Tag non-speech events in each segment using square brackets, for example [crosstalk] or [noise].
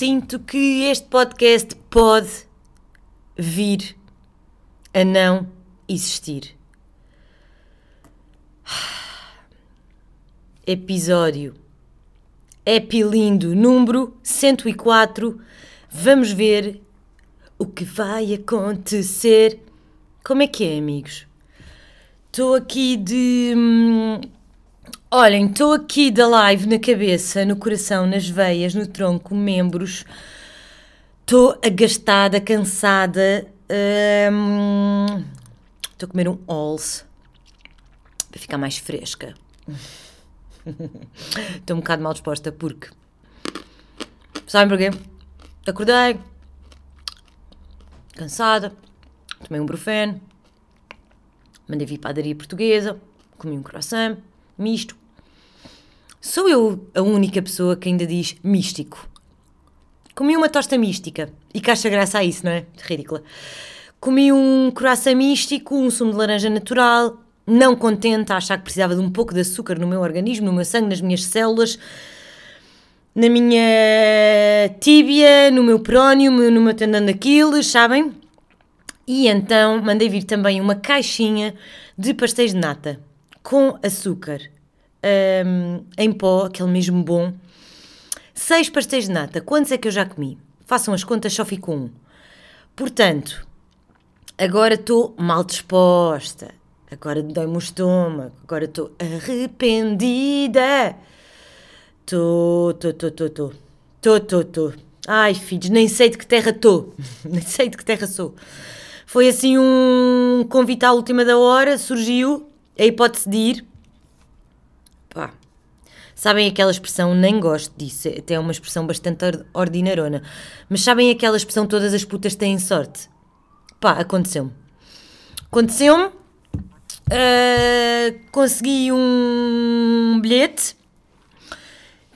sinto que este podcast pode vir a não existir. [sighs] Episódio Epilindo número 104. Vamos ver o que vai acontecer. Como é que é, amigos? Estou aqui de. Olhem, estou aqui da live na cabeça, no coração, nas veias, no tronco, membros. Estou agastada, cansada. hum, Estou a comer um Halls para ficar mais fresca. [laughs] Estou um bocado mal disposta porque. Sabem porquê? Acordei, cansada, tomei um brufeno, mandei vir padaria portuguesa, comi um croissant, misto. Sou eu a única pessoa que ainda diz místico. Comi uma tosta mística. E acha graça a isso, não é? Ridícula. Comi um croissant místico, um sumo de laranja natural, não contente a achar que precisava de um pouco de açúcar no meu organismo, no meu sangue, nas minhas células, na minha tíbia, no meu prónio, no meu tendão daqueles, sabem? E então mandei vir também uma caixinha de pastéis de nata com açúcar hum, em pó, aquele mesmo bom. Seis pastéis de nata. Quantos é que eu já comi? Façam as contas, só fico um. Portanto, agora estou mal disposta. Agora dói-me o estômago. Agora estou arrependida. Estou, estou, estou, estou. Estou, estou, estou. Ai, filhos, nem sei de que terra estou. [laughs] nem sei de que terra sou. Foi assim um convite à última da hora, surgiu a hipótese de ir. Sabem aquela expressão, nem gosto disso, até é uma expressão bastante or- ordinarona, mas sabem aquela expressão todas as putas têm sorte? Pá, aconteceu-me. Aconteceu-me, ah, consegui um bilhete,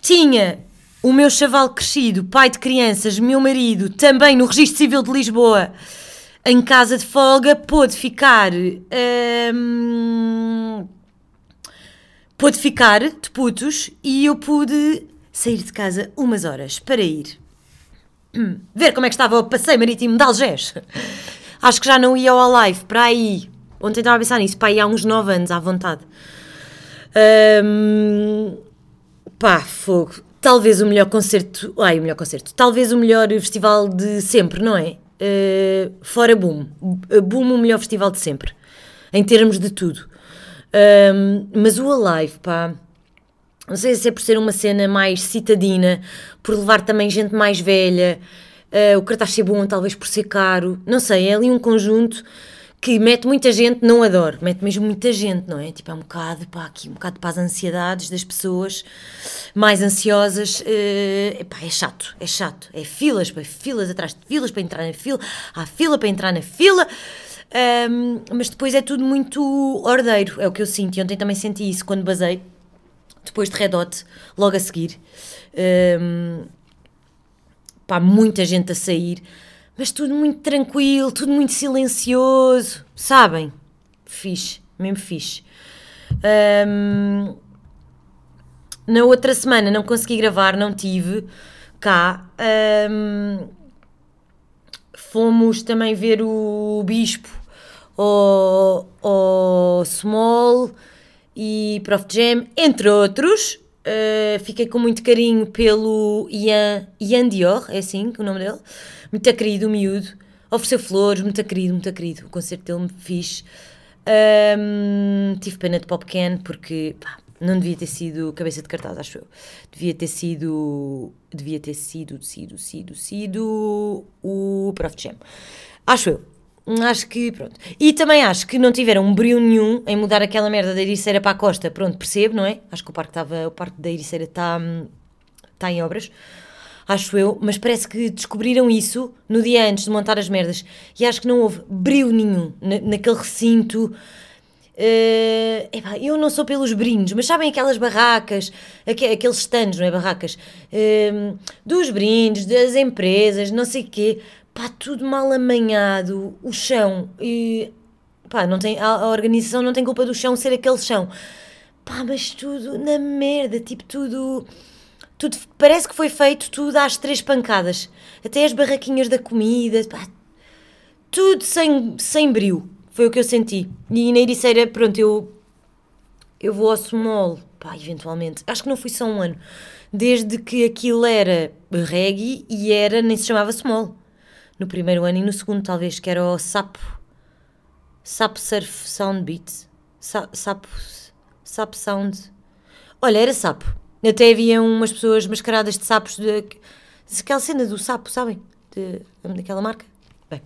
tinha o meu chaval crescido, pai de crianças, meu marido, também no Registro Civil de Lisboa, em casa de folga, pôde ficar. hum, pôde ficar de putos e eu pude sair de casa umas horas para ir [clears throat] ver como é que estava o passeio marítimo de Algés. [laughs] Acho que já não ia ao Alive para aí. Ontem estava a pensar nisso, para aí há uns 9 anos à vontade. Hum, pá, fogo. Talvez o melhor concerto. Ai, o melhor concerto. Talvez o melhor festival de sempre, não é? Uh, fora Boom. Boom, o melhor festival de sempre. Em termos de tudo. Um, mas o Alive, pá. Não sei se é por ser uma cena mais citadina, por levar também gente mais velha, uh, o cartaz ser bom, talvez por ser caro. Não sei, é ali um conjunto que mete muita gente, não adoro, mete mesmo muita gente, não é? Tipo, é um bocado, pá, aqui, um bocado para as ansiedades das pessoas mais ansiosas. Uh, é chato, é chato. É filas, pá, filas atrás de filas para entrar na fila, há fila para entrar na fila. Um, mas depois é tudo muito ordeiro, é o que eu sinto. E ontem também senti isso quando basei, depois de Red Hot, logo a seguir. Um, pá, muita gente a sair, mas tudo muito tranquilo, tudo muito silencioso, sabem? Fixe, mesmo fixe. Um, na outra semana não consegui gravar, não tive cá. Um, fomos também ver o Bispo ao, ao Small e Prof Jam, entre outros. Uh, fiquei com muito carinho pelo Ian, Ian Dior, é assim que o nome dele. Muito querido, miúdo. Ofereceu flores, muito querido, muito querido. O concerto dele me fixe. Um, tive pena de Pop Can porque pá, não devia ter sido cabeça de cartaz, acho eu. Devia ter sido. Devia ter sido, sido, sido, sido o Prof Jam. Acho eu. Acho que, pronto. E também acho que não tiveram um brilho nenhum em mudar aquela merda da Ericeira para a costa. Pronto, percebo, não é? Acho que o parque, estava, o parque da Ericeira está tá em obras. Acho eu. Mas parece que descobriram isso no dia antes de montar as merdas. E acho que não houve brilho nenhum na, naquele recinto. Uh, epá, eu não sou pelos brindes, mas sabem aquelas barracas, aqu aqueles stands, não é? Barracas uh, dos brindes, das empresas, não sei o quê pá, tudo mal amanhado, o chão, e pá, não tem, a, a, organização não tem culpa do chão ser aquele chão, pá, mas tudo na merda, tipo, tudo, tudo, parece que foi feito tudo às três pancadas. Até as barraquinhas da comida, pá, tudo sem, sem brilho. Foi o que eu senti. E na Ericeira, pronto, eu, eu vou ao small, pá, eventualmente. Acho que não fui só um ano. Desde que aquilo era reggae e era, nem se chamava small. No primeiro ano e no segundo, talvez, que era o Sapo. Sapo Surf Sound Beat. Sa, sapo, sapo Sound. Olha, era sapo. Até havia umas pessoas mascaradas de sapos. De, aquela cena do sapo, sabem? De, daquela marca. Bem.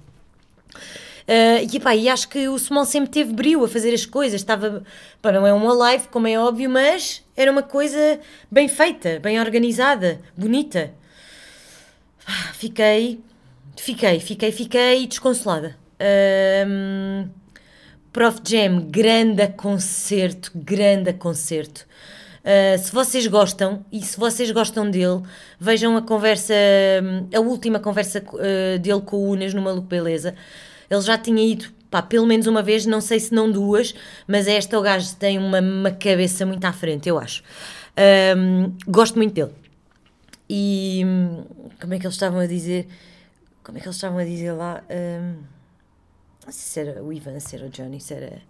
Uh, e, e acho que o Small sempre teve brilho a fazer as coisas. Estava. Pá, não é uma live, como é óbvio, mas era uma coisa bem feita, bem organizada, bonita. Fiquei. Fiquei, fiquei, fiquei desconsolada. Um, Prof Jam, grande concerto, grande concerto. Uh, se vocês gostam e se vocês gostam dele, vejam a conversa, a última conversa uh, dele com o Unas no Maluco Beleza. Ele já tinha ido, pá, pelo menos uma vez, não sei se não duas, mas esta o gajo tem uma, uma cabeça muito à frente, eu acho. Um, gosto muito dele. E como é que eles estavam a dizer? Como é que eles estavam a dizer lá? Um, não sei se era o Ivan, se era o Johnny, se era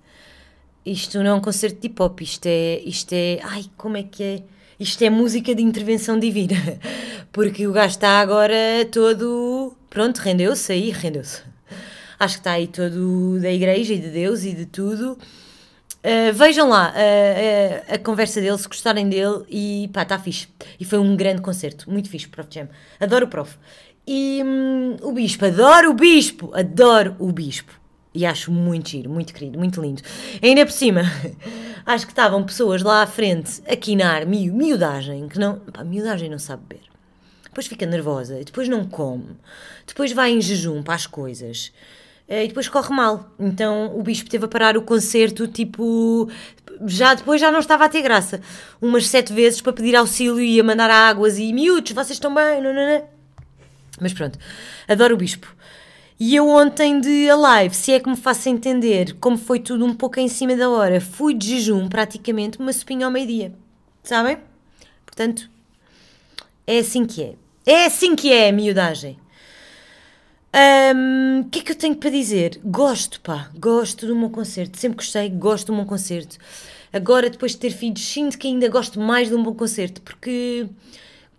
isto não é um concerto de hip hop, isto é, isto é. Ai, como é que é? Isto é música de intervenção divina. [laughs] Porque o gajo está agora todo. Pronto, rendeu-se aí, rendeu-se. Acho que está aí todo da igreja e de Deus e de tudo. Uh, vejam lá uh, uh, a conversa dele, se gostarem dele, e pá, está fixe. E foi um grande concerto, muito fixe, Prof. Jam. Adoro o Prof. E hum, o Bispo, adoro o Bispo, adoro o Bispo. E acho muito giro, muito querido, muito lindo. Ainda por cima, [laughs] acho que estavam pessoas lá à frente a quinar miu, miudagem, que não. Pá, miudagem não sabe beber. Depois fica nervosa, depois não come, depois vai em jejum para as coisas eh, e depois corre mal. Então o bispo teve a parar o concerto, tipo. Já depois já não estava a ter graça. Umas sete vezes para pedir auxílio e a mandar águas e miúdos, vocês estão bem, não, não, não. Mas pronto, adoro o bispo. E eu ontem de a live, se é que me faço entender, como foi tudo um pouco em cima da hora, fui de jejum praticamente uma sopinha ao meio-dia. Sabem? Portanto, é assim que é. É assim que é a miudagem. O um, que é que eu tenho para dizer? Gosto, pá, gosto do meu concerto. Sempre gostei, gosto do meu concerto. Agora, depois de ter filhos, sinto que ainda gosto mais de um bom concerto, porque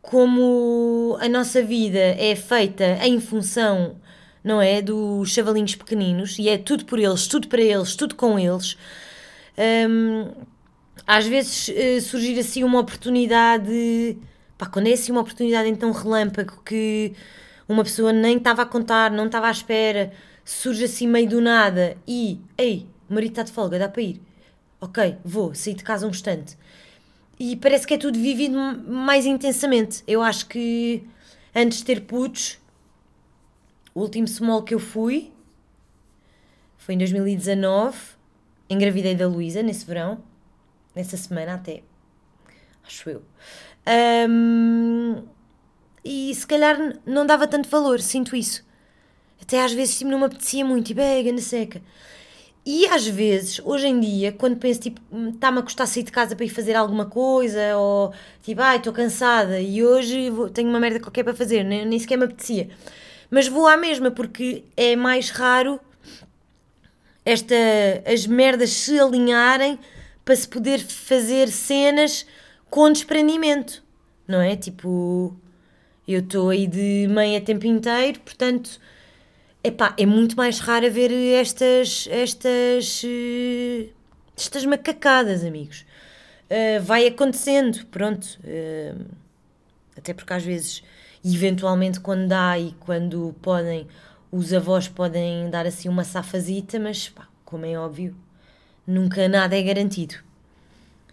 como a nossa vida é feita em função não é? Dos chavalinhos pequeninos e é tudo por eles, tudo para eles, tudo com eles. Um, às vezes uh, surgir assim uma oportunidade, pá, quando é assim uma oportunidade então relâmpago que uma pessoa nem estava a contar, não estava à espera, surge assim meio do nada e, ei, o marido está de folga, dá para ir. Ok, vou, sair de casa um instante. E parece que é tudo vivido mais intensamente. Eu acho que antes de ter putos, o último small que eu fui foi em 2019. Engravidei da Luísa nesse verão, nessa semana até. Acho eu. Um, e se calhar não dava tanto valor, sinto isso. Até às vezes tipo, não me apetecia muito, e bem, na seca. E às vezes, hoje em dia, quando penso, tipo, está-me a custar sair de casa para ir fazer alguma coisa, ou tipo, ai, estou cansada e hoje tenho uma merda qualquer para fazer, nem, nem sequer me apetecia mas vou à mesma porque é mais raro esta, as merdas se alinharem para se poder fazer cenas com desprendimento, não é? Tipo, eu estou aí de meia tempo inteiro, portanto, epá, é muito mais raro ver estas, estas, eh, estas macacadas, amigos. Uh, vai acontecendo, pronto. Uh, até porque às vezes eventualmente quando dá e quando podem, os avós podem dar assim uma safazita, mas pá, como é óbvio, nunca nada é garantido.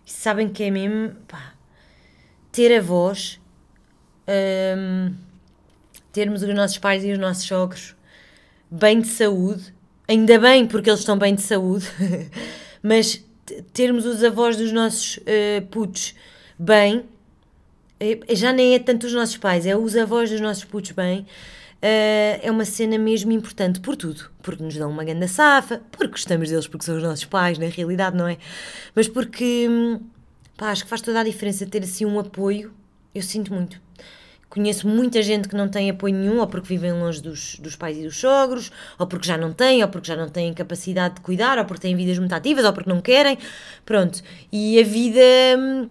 E sabem que é mesmo, pá, ter avós, hum, termos os nossos pais e os nossos sogros bem de saúde, ainda bem porque eles estão bem de saúde, [laughs] mas termos os avós dos nossos uh, putos bem é, já nem é tanto os nossos pais, é os avós dos nossos putos bem. Uh, é uma cena mesmo importante por tudo. Porque nos dão uma grande safa, porque gostamos deles, porque são os nossos pais, na realidade, não é? Mas porque, pá, acho que faz toda a diferença ter assim um apoio. Eu sinto muito. Conheço muita gente que não tem apoio nenhum, ou porque vivem longe dos, dos pais e dos sogros, ou porque já não têm, ou porque já não têm capacidade de cuidar, ou porque têm vidas muito ativas, ou porque não querem. Pronto. E a vida hum,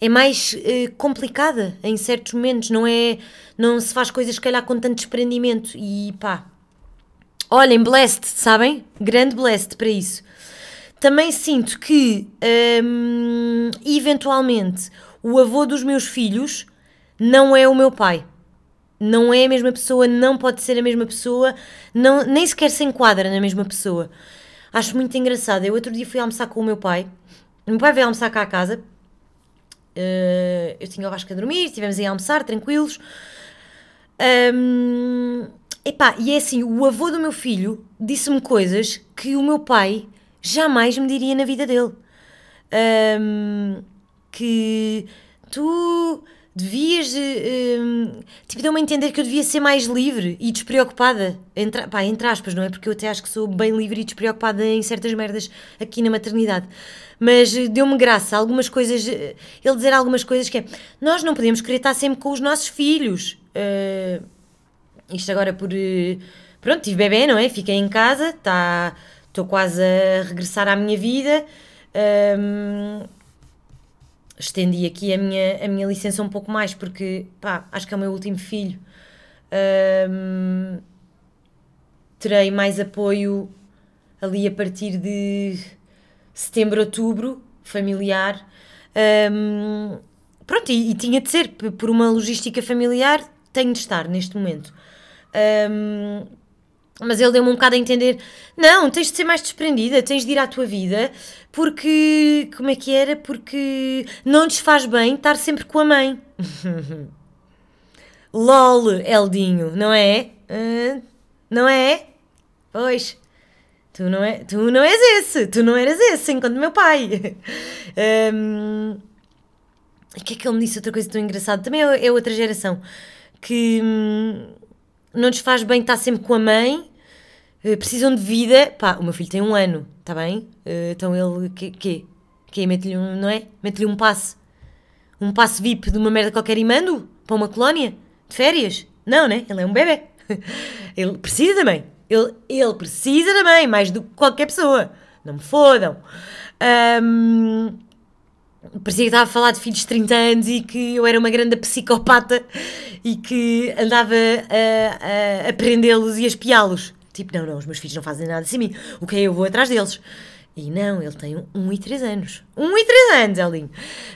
é mais uh, complicada em certos momentos, não é? Não se faz coisas, se calhar, com tanto desprendimento. E pá. Olhem, blessed, sabem? Grande blessed para isso. Também sinto que, hum, eventualmente, o avô dos meus filhos não é o meu pai. Não é a mesma pessoa, não pode ser a mesma pessoa, não, nem sequer se enquadra na mesma pessoa. Acho muito engraçado. Eu outro dia fui almoçar com o meu pai. O meu pai veio almoçar cá à casa. Uh, eu tinha o Vasco a dormir, estivemos aí a almoçar, tranquilos. Um, epá, e é assim, o avô do meu filho disse-me coisas que o meu pai jamais me diria na vida dele. Um, que tu devias. Uh, tipo, deu-me a entender que eu devia ser mais livre e despreocupada. Entre, pá, entre aspas, não é? Porque eu até acho que sou bem livre e despreocupada em certas merdas aqui na maternidade. Mas uh, deu-me graça algumas coisas. Uh, ele dizer algumas coisas que é. Nós não podemos querer estar sempre com os nossos filhos. isto agora por. pronto, tive bebê, não é? Fiquei em casa, estou tá, quase a regressar à minha vida. Um, estendi aqui a minha, a minha licença um pouco mais, porque pá, acho que é o meu último filho. Terei mais apoio ali a partir de setembro, outubro, familiar. Pronto, e, e, tinha de ser, por uma logística familiar, tenho de estar neste momento. Mas ele deu-me um bocado a entender: não, tens de ser mais desprendida, tens de ir à tua vida, porque. Como é que era? Porque não lhes faz bem estar sempre com a mãe. [laughs] LOL, Eldinho, não é? Uh, não é? Pois. Tu não, é, tu não és esse, tu não eras esse, enquanto meu pai. [laughs] um, o que é que ele me disse? Outra coisa tão engraçada. Também é, é outra geração que hum, não lhes faz bem estar sempre com a mãe eh, precisam de vida. Pá, o meu filho tem um ano, está bem? Uh, então ele, que, que, que mete-lhe um, não é? Mete-lhe um passe. Um passe VIP de uma merda qualquer e mando para uma colónia de férias. Não, né? Ele é um bebê. [laughs] ele precisa da mãe. Ele, ele precisa da mãe, mais do que qualquer pessoa. Não me fodam. Um, parecia que estava a falar de filhos de 30 anos e que eu era uma grande psicopata e que andava a, a, a prendê-los e a espiá-los. Tipo, não, não, os meus filhos não fazem nada sem mim. O que é? Eu vou atrás deles. E não, ele tem 1 um e 3 anos. 1 um e 3 anos, Elinho.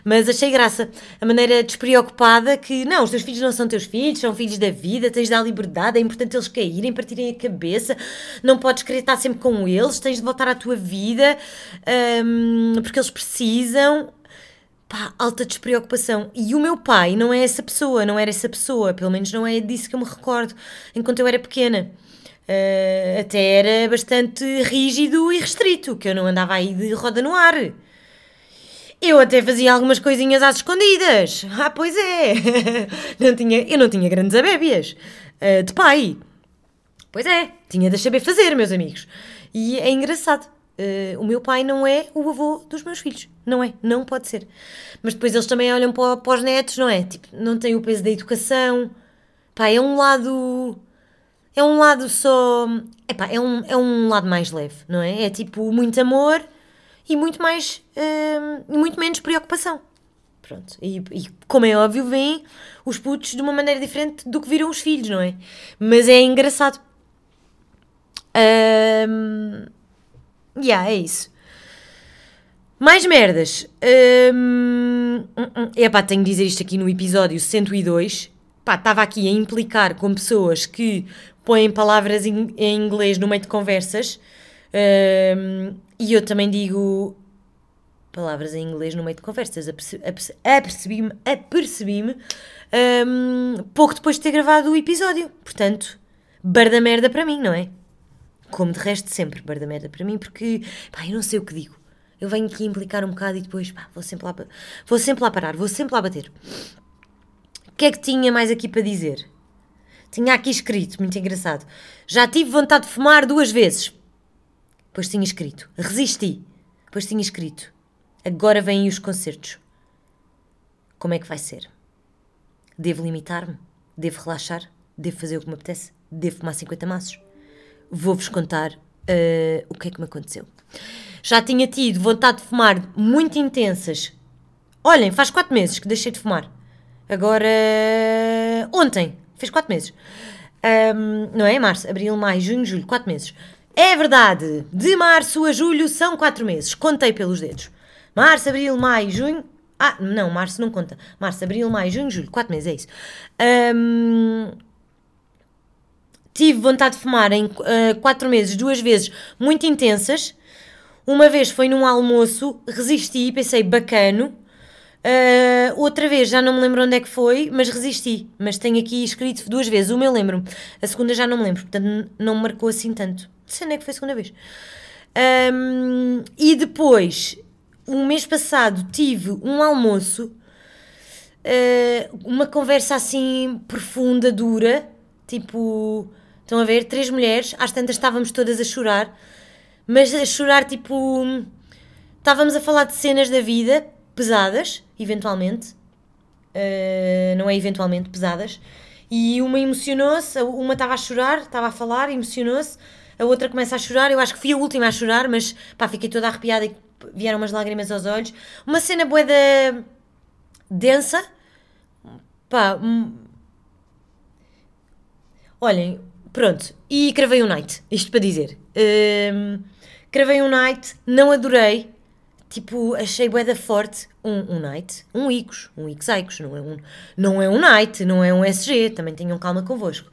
Mas achei graça. A maneira despreocupada que, não, os teus filhos não são teus filhos, são filhos da vida, tens de dar liberdade, é importante eles caírem, partirem a cabeça, não podes querer estar sempre com eles, tens de voltar à tua vida, um, porque eles precisam. Pá, alta despreocupação. E o meu pai não é essa pessoa, não era essa pessoa, pelo menos não é disso que eu me recordo, enquanto eu era pequena. Uh, até era bastante rígido e restrito, que eu não andava aí de roda no ar. Eu até fazia algumas coisinhas às escondidas. Ah, pois é. [laughs] não tinha, eu não tinha grandes abébias uh, de pai. Pois é, tinha de saber fazer, meus amigos. E é engraçado. Uh, o meu pai não é o avô dos meus filhos. Não é, não pode ser. Mas depois eles também olham para, para os netos, não é? Tipo, não tem o peso da educação. Pá, é um lado é um lado só. Epá, é, um, é um lado mais leve, não é? É tipo muito amor e muito mais. Uh, muito menos preocupação. Pronto. E, e, como é óbvio, vêm os putos de uma maneira diferente do que viram os filhos, não é? Mas é engraçado. Um, yeah, é isso. Mais merdas. Um, um, epá, tenho de dizer isto aqui no episódio 102. Pá, estava aqui a implicar com pessoas que põem palavras em, em inglês no meio de conversas um, e eu também digo palavras em inglês no meio de conversas. Apercebi-me apercebi um, pouco depois de ter gravado o episódio. Portanto, bar da merda para mim, não é? Como de resto sempre, bar da merda para mim, porque pá, eu não sei o que digo. Eu venho aqui implicar um bocado e depois pá, vou, sempre lá, vou sempre lá parar, vou sempre lá bater. O que é que tinha mais aqui para dizer? Tinha aqui escrito, muito engraçado. Já tive vontade de fumar duas vezes. Depois tinha escrito. Resisti. Depois tinha escrito. Agora vêm os concertos. Como é que vai ser? Devo limitar-me? Devo relaxar? Devo fazer o que me apetece? Devo fumar 50 maços? Vou-vos contar uh, o que é que me aconteceu. Já tinha tido vontade de fumar muito intensas. Olhem, faz 4 meses que deixei de fumar. Agora, ontem, fez 4 meses. Um, não é? Março, abril, maio, junho, julho, 4 meses. É verdade, de março a julho são 4 meses. Contei pelos dedos. Março, abril, maio, junho. Ah, não, março não conta. Março, abril, maio, junho, julho, 4 meses, é isso. Um, tive vontade de fumar em 4 uh, meses, duas vezes muito intensas. Uma vez foi num almoço, resisti, pensei bacano. Uh, outra vez, já não me lembro onde é que foi, mas resisti. Mas tenho aqui escrito duas vezes. Uma eu lembro-me, a segunda já não me lembro, portanto não me marcou assim tanto. Não sei onde é que foi a segunda vez. Um, e depois, um mês passado, tive um almoço, uh, uma conversa assim profunda, dura, tipo, estão a ver, três mulheres, às tantas estávamos todas a chorar, mas a chorar tipo. Estávamos a falar de cenas da vida, pesadas, eventualmente, uh, não é eventualmente, pesadas, e uma emocionou-se, uma estava a chorar, estava a falar, emocionou-se, a outra começa a chorar, eu acho que fui a última a chorar, mas pá, fiquei toda arrepiada e vieram umas lágrimas aos olhos. Uma cena boeda densa, pá, hum. olhem, pronto, e cravei um night, isto para dizer. Um, cravei um night, não adorei, tipo, achei boeda forte um, um night, um Icos, um Icos não é um, não é um night, não é um SG, também tenham calma convosco.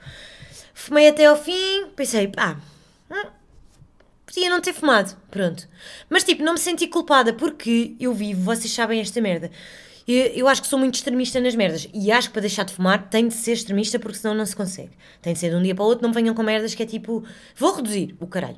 Fumei até ao fim, pensei, pá, hum, podia não ter fumado, pronto. Mas tipo, não me senti culpada porque eu vivo, vocês sabem esta merda. Eu, eu acho que sou muito extremista nas merdas e acho que para deixar de fumar tem de ser extremista porque senão não se consegue. Tem de ser de um dia para o outro, não venham com merdas que é tipo, vou reduzir o caralho.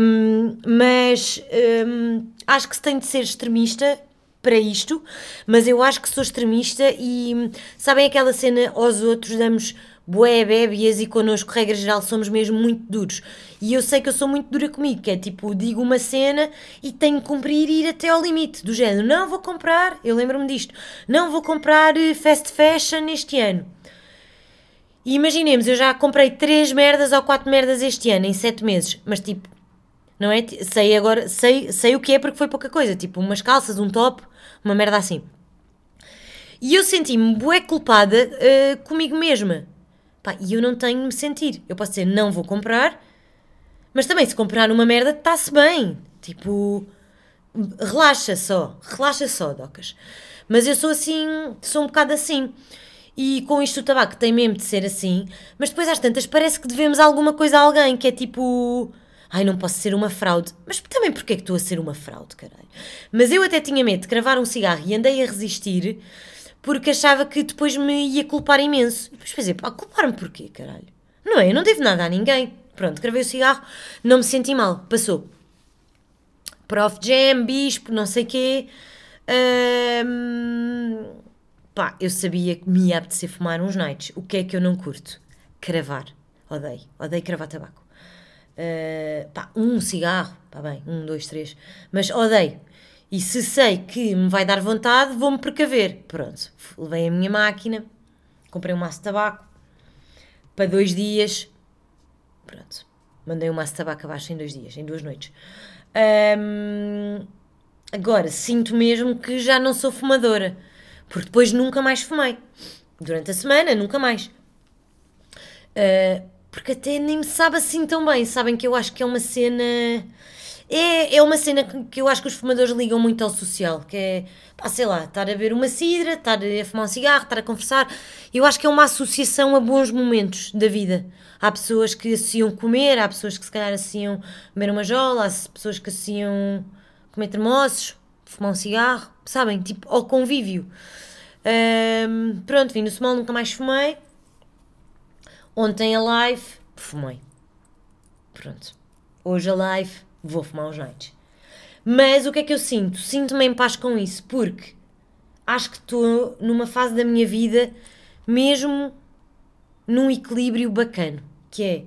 Um, mas um, acho que se tem de ser extremista para isto, mas eu acho que sou extremista e sabem aquela cena aos outros damos bué bébias e connosco, regra geral, somos mesmo muito duros. E eu sei que eu sou muito dura comigo, que é tipo, digo uma cena e tenho que cumprir e ir até ao limite, do género, não vou comprar, eu lembro-me disto, não vou comprar eh, fast fashion este ano. E imaginemos, eu já comprei três merdas ou quatro merdas este ano, em sete meses, mas tipo, não é? Sei agora, sei, sei o que é porque foi pouca coisa, tipo umas calças, um top, uma merda assim. E eu senti-me bué culpada uh, comigo mesma. Pá, e eu não tenho de me sentir. Eu posso dizer, não vou comprar, mas também se comprar uma merda, está-se bem. Tipo, relaxa só, relaxa só, docas. Mas eu sou assim, sou um bocado assim. E com isto o tabaco tem mesmo de ser assim, mas depois às tantas parece que devemos alguma coisa a alguém, que é tipo ai, não posso ser uma fraude. Mas também porque é que estou a ser uma fraude, caralho? Mas eu até tinha medo de cravar um cigarro e andei a resistir porque achava que depois me ia culpar imenso. E depois pensei, pá, culpar-me porquê, caralho? Não é? Eu não devo nada a ninguém. Pronto, cravei o cigarro, não me senti mal, passou. Prof Jam, Bispo, não sei quê. Hum, pá, eu sabia que me ia apetecer fumar uns nights. O que é que eu não curto? Cravar. Odeio. Odeio cravar tabaco. Uh, pá, um cigarro, pá bem, um, dois, três, mas odeio. E se sei que me vai dar vontade, vou-me precaver. Pronto, levei a minha máquina, comprei um maço de tabaco para dois dias. Pronto, mandei um maço de tabaco abaixo em dois dias, em duas noites. Agora, sinto mesmo que já não sou fumadora, porque depois nunca mais fumei. Durante a semana, nunca mais. Uh, porque até nem me sabe assim tão bem. Sabem que eu acho que é uma cena. É, é uma cena que eu acho que os fumadores ligam muito ao social, que é, pá, sei lá, estar a beber uma cidra, estar a fumar um cigarro, estar a conversar. Eu acho que é uma associação a bons momentos da vida. Há pessoas que associam comer, há pessoas que se calhar associam beber uma jola, há pessoas que associam comer termossos, fumar um cigarro, sabem? Tipo, ao convívio. Um, pronto, vim no small, nunca mais fumei. Ontem a live, fumei. Pronto. Hoje a live, vou fumar os nights. Mas o que é que eu sinto? Sinto-me em paz com isso, porque acho que estou numa fase da minha vida mesmo num equilíbrio bacana, que é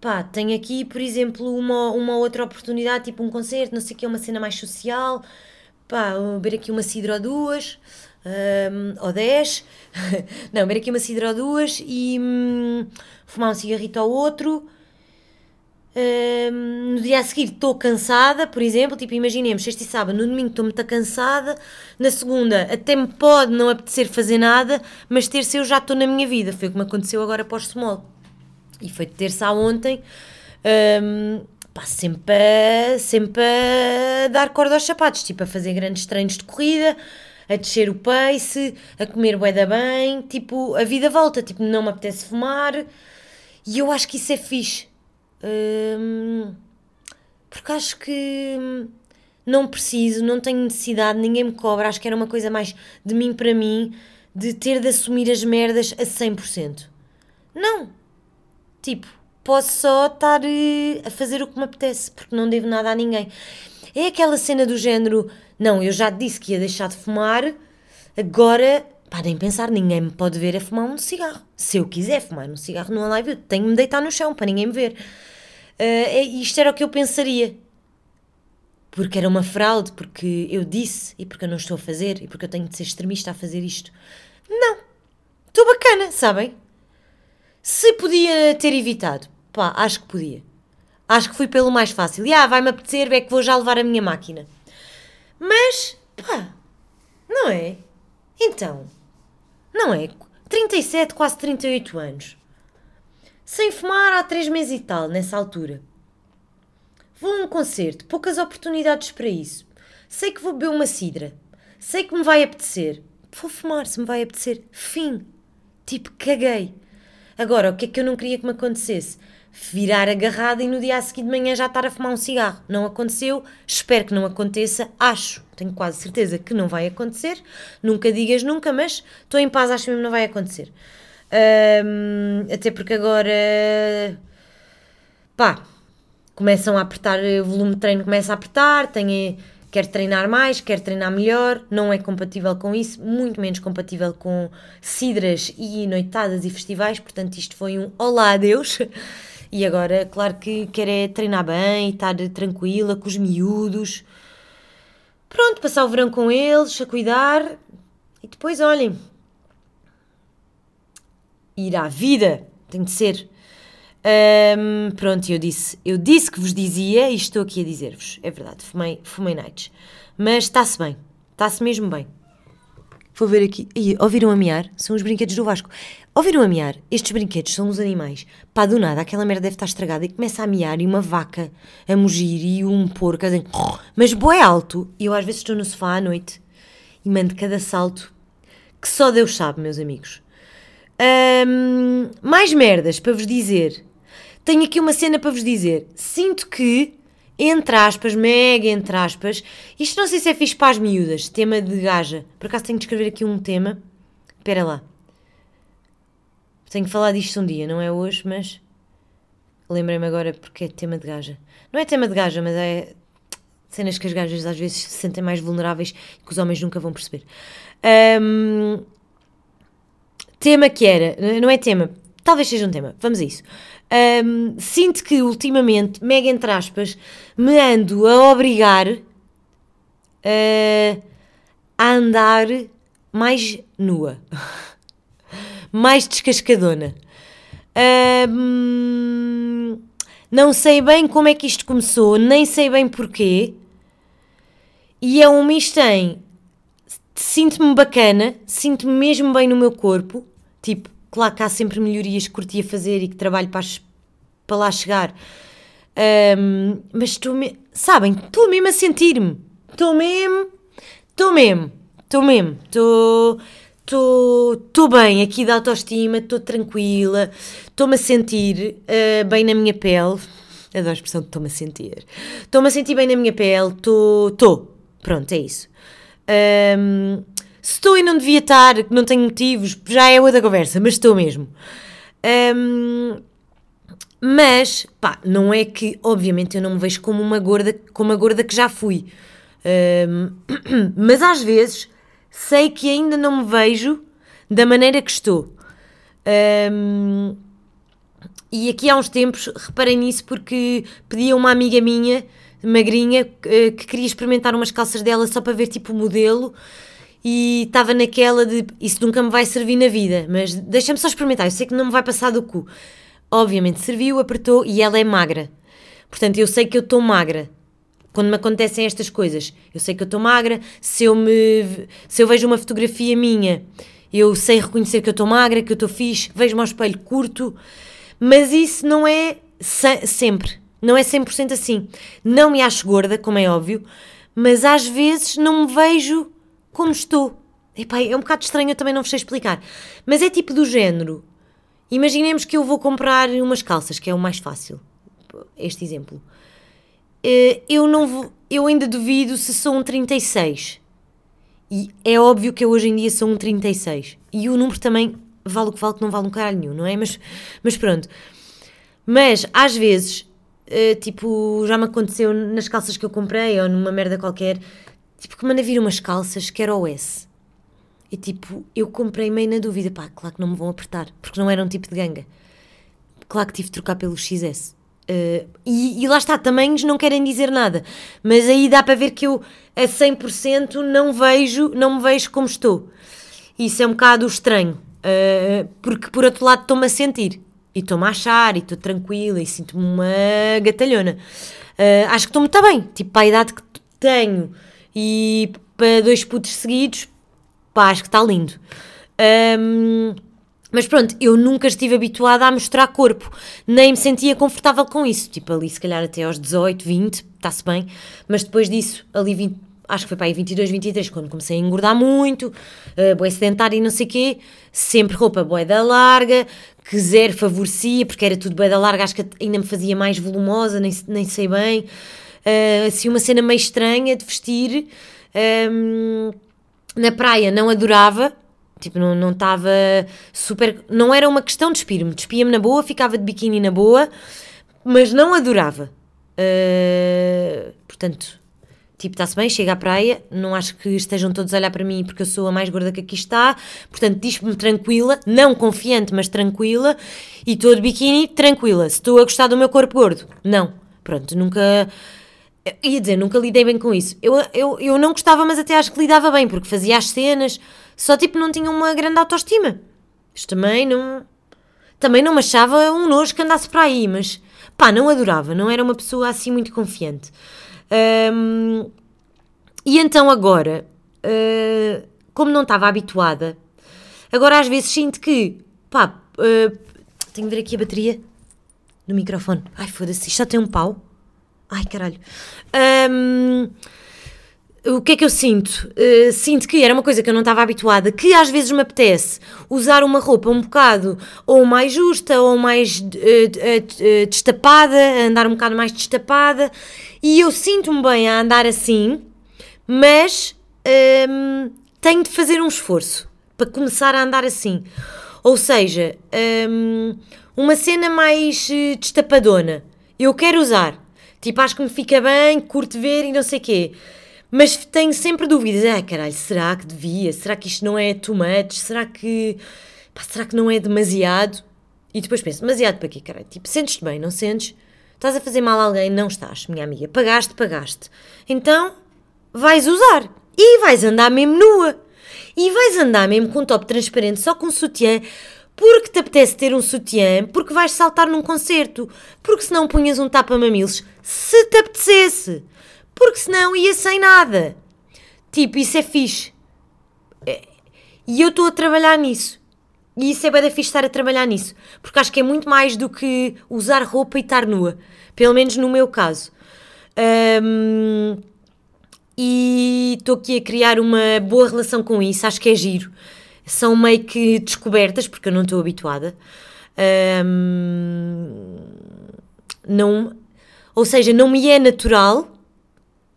pá, tenho aqui, por exemplo, uma, uma outra oportunidade, tipo um concerto, não sei o que, uma cena mais social, pá, beber aqui uma cidra ou duas, hum, ou 10. [laughs] não, beber aqui uma cidra ou duas e hum, fumar um cigarrito ao outro. Hum, no dia a seguir estou cansada, por exemplo, tipo, imaginemos, sexta e sábado, no domingo estou muito cansada, na segunda até me pode não apetecer fazer nada, mas terça eu já estou na minha vida. Foi o que me aconteceu agora após small. E foi de terça a ontem. Hum, pá, sempre a, sempre a dar corda aos sapatos, tipo a fazer grandes treinos de corrida, a descer o pace, a comer bué bem, tipo, a vida volta, tipo, não me apetece fumar, e eu acho que isso é fixe, hum, porque acho que não preciso, não tenho necessidade, ninguém me cobra, acho que era uma coisa mais de mim para mim, de ter de assumir as merdas a 100%. Não! Tipo, posso só estar uh, a fazer o que me apetece, porque não devo nada a ninguém. É aquela cena do género: não, eu já disse que ia deixar de fumar, agora, pá, nem pensar, ninguém me pode ver a fumar um cigarro. Se eu quiser fumar um cigarro numa live, eu tenho de me deitar no chão para ninguém me ver. Uh, isto era o que eu pensaria. Porque era uma fraude, porque eu disse e porque eu não estou a fazer e porque eu tenho de ser extremista a fazer isto. Não. Estou bacana, sabem? Se podia ter evitado, pá, acho que podia. Acho que fui pelo mais fácil. E ah, vai-me apetecer, é que vou já levar a minha máquina. Mas, pá, não é? Então, não é? 37, quase 38 anos. Sem fumar há 3 meses e tal, nessa altura. Vou a um concerto, poucas oportunidades para isso. Sei que vou beber uma cidra. Sei que me vai apetecer. Vou fumar se me vai apetecer. Fim. Tipo, caguei. Agora, o que é que eu não queria que me acontecesse? Virar agarrada e no dia a seguir de manhã já estar a fumar um cigarro. Não aconteceu, espero que não aconteça, acho, tenho quase certeza que não vai acontecer. Nunca digas nunca, mas estou em paz, acho mesmo que não vai acontecer. Até porque agora, pá, começam a apertar, o volume de treino começa a apertar, tenho quer treinar mais, quer treinar melhor, não é compatível com isso, muito menos compatível com cidras e noitadas e festivais, portanto isto foi um olá adeus. E agora, claro que quer é treinar bem, estar tranquila com os miúdos. Pronto, passar o verão com eles, a cuidar e depois, olhem, ir à vida, tem de ser. Um, pronto, eu disse, eu disse que vos dizia e estou aqui a dizer-vos. É verdade, fumei, fumei nights. Mas está-se bem, está-se mesmo bem. Vou ver aqui. Ih, ouviram a miar? São os brinquedos do Vasco. Ouviram a miar? Estes brinquedos são os animais. Pá, do nada, aquela merda deve estar estragada e começa a miar e uma vaca a mugir e um porco a dizer, [laughs] mas boé alto. E eu às vezes estou no sofá à noite e mando cada salto que só Deus sabe, meus amigos. Um, mais merdas para vos dizer tenho aqui uma cena para vos dizer. Sinto que, entre aspas, mega entre aspas, isto não sei se é fixe para as miúdas, tema de gaja. Por acaso tenho de escrever aqui um tema. Espera lá. Tenho que falar disto um dia, não é hoje, mas lembrei-me agora porque é tema de gaja. Não é tema de gaja, mas é cenas que as gajas às vezes se sentem mais vulneráveis e que os homens nunca vão perceber. Um, tema que era, não é tema, talvez seja um tema, vamos a isso. Um, sinto que ultimamente, mega entre aspas, me ando a obrigar uh, a andar mais nua, [laughs] mais descascadona. Um, não sei bem como é que isto começou, nem sei bem porquê. E é um misto em sinto-me bacana, sinto-me mesmo bem no meu corpo, tipo, Claro que há sempre melhorias que curtia fazer e que trabalho para, para lá chegar. Um, mas estou me... sabem, estou mesmo a sentir-me. Estou mesmo, estou mesmo, estou mesmo, estou bem aqui da autoestima, estou tranquila, estou-me a sentir uh, bem na minha pele. Adoro a expressão de estou-me a sentir. Estou-me a sentir bem na minha pele, estou. Pronto, é isso. Um, se estou e não devia estar, que não tenho motivos, já é outra conversa, mas estou mesmo. Um, mas, pá, não é que, obviamente, eu não me vejo como uma gorda, como uma gorda que já fui. Um, [clears throat] mas às vezes sei que ainda não me vejo da maneira que estou. Um, e aqui há uns tempos reparei nisso porque pedi a uma amiga minha, magrinha, que queria experimentar umas calças dela só para ver tipo o modelo e estava naquela de isso nunca me vai servir na vida, mas deixa-me só experimentar, eu sei que não me vai passar do cu. Obviamente serviu, apertou e ela é magra. Portanto, eu sei que eu estou magra. Quando me acontecem estas coisas, eu sei que eu estou magra. Se eu, me, se eu vejo uma fotografia minha, eu sei reconhecer que eu estou magra, que eu estou fixe, vejo-me ao espelho, curto. Mas isso não é sempre. Não é 100% assim. Não me acho gorda, como é óbvio, mas às vezes não me vejo como estou. Epá, é um bocado estranho, eu também não vos sei explicar. Mas é tipo do género. Imaginemos que eu vou comprar umas calças, que é o mais fácil. Este exemplo. Eh, eu não vou, eu ainda duvido se sou um 36. E é óbvio que eu hoje em dia sou um 36. E o número também vale o que vale, que não vale um caralho nenhum, não é? Mas, mas pronto. Mas às vezes, uh, tipo, já me aconteceu nas calças que eu comprei ou numa merda qualquer, tipo, que manda vir umas calças que era o S. E tipo, eu comprei meio na dúvida, pá, claro que não me vão apertar, porque não era um tipo de ganga. Claro que tive de trocar pelo XS. Uh, e, e, lá está, tamanhos não querem dizer nada, mas aí dá para ver que eu a 100% não vejo, não me vejo como estou. Isso é um bocado estranho, uh, porque por outro lado estou-me a sentir, e estou-me a achar, e estou tranquila, e sinto-me uma gatalhona. Uh, acho que estou muito bem, tipo, para a idade que tenho, e para dois putos seguidos, pá, acho que está lindo. Um, mas pronto, eu nunca estive habituada a mostrar corpo, nem me sentia confortável com isso. Tipo, ali se calhar até aos 18, 20, está-se bem, mas depois disso, ali 20, acho que foi para aí 22, 23, quando comecei a engordar muito, uh, boé sedentária e não sei o quê, sempre roupa boé da larga, que zero favorecia, porque era tudo boé da larga, acho que ainda me fazia mais volumosa, nem, nem sei bem. Uh, assim, uma cena meio estranha de vestir. Um, na praia não adorava, Tipo, não estava super. Não era uma questão de despir-me. Despia-me na boa, ficava de biquíni na boa, mas não adorava. Uh, portanto, tipo, está-se bem, chega à praia, não acho que estejam todos a olhar para mim porque eu sou a mais gorda que aqui está. Portanto, diz-me tranquila, não confiante, mas tranquila. E estou de biquíni, tranquila. Se estou a gostar do meu corpo gordo, não. Pronto, nunca. Ia dizer, nunca lidei bem com isso. Eu, eu, eu não gostava, mas até acho que lidava bem, porque fazia as cenas, só tipo não tinha uma grande autoestima. Isto também não. Também não me achava um nojo que andasse para aí, mas pá, não adorava, não era uma pessoa assim muito confiante. Um, e então agora, uh, como não estava habituada, agora às vezes sinto que, pá, uh, tenho de ver aqui a bateria no microfone. Ai, foda-se, isto já tem um pau. Ai, caralho. Um, o que é que eu sinto? Uh, sinto que era uma coisa que eu não estava habituada, que às vezes me apetece usar uma roupa um bocado ou mais justa ou mais uh, uh, destapada, andar um bocado mais destapada, e eu sinto-me bem a andar assim, mas um, tenho de fazer um esforço para começar a andar assim. Ou seja, um, uma cena mais destapadona. Eu quero usar. Tipo, acho que me fica bem, curto ver e não sei quê. Mas tenho sempre dúvidas. Ah, caralho, será que devia? Será que isto não é too much? Será que. Pá, será que não é demasiado? E depois penso, demasiado para quê, caralho? Tipo, sentes-te bem, não sentes? Estás a fazer mal a alguém? Não estás, minha amiga. Pagaste, pagaste. Então, vais usar. E vais andar mesmo nua. E vais andar mesmo com um top transparente, só com sutiã, porque te apetece ter um sutiã, porque vais saltar num concerto, porque se não punhas um tapa-mamilos, se te apetecesse porque senão ia sem nada. Tipo, isso é fixe. É, e eu estou a trabalhar nisso. E isso é bem da fixe estar a trabalhar nisso. Porque acho que é muito mais do que usar roupa e estar nua. Pelo menos no meu caso. Um, e estou aqui a criar uma boa relação com isso. Acho que é giro. São meio que descobertas, porque eu não estou habituada. Um, não, ou seja, não me é natural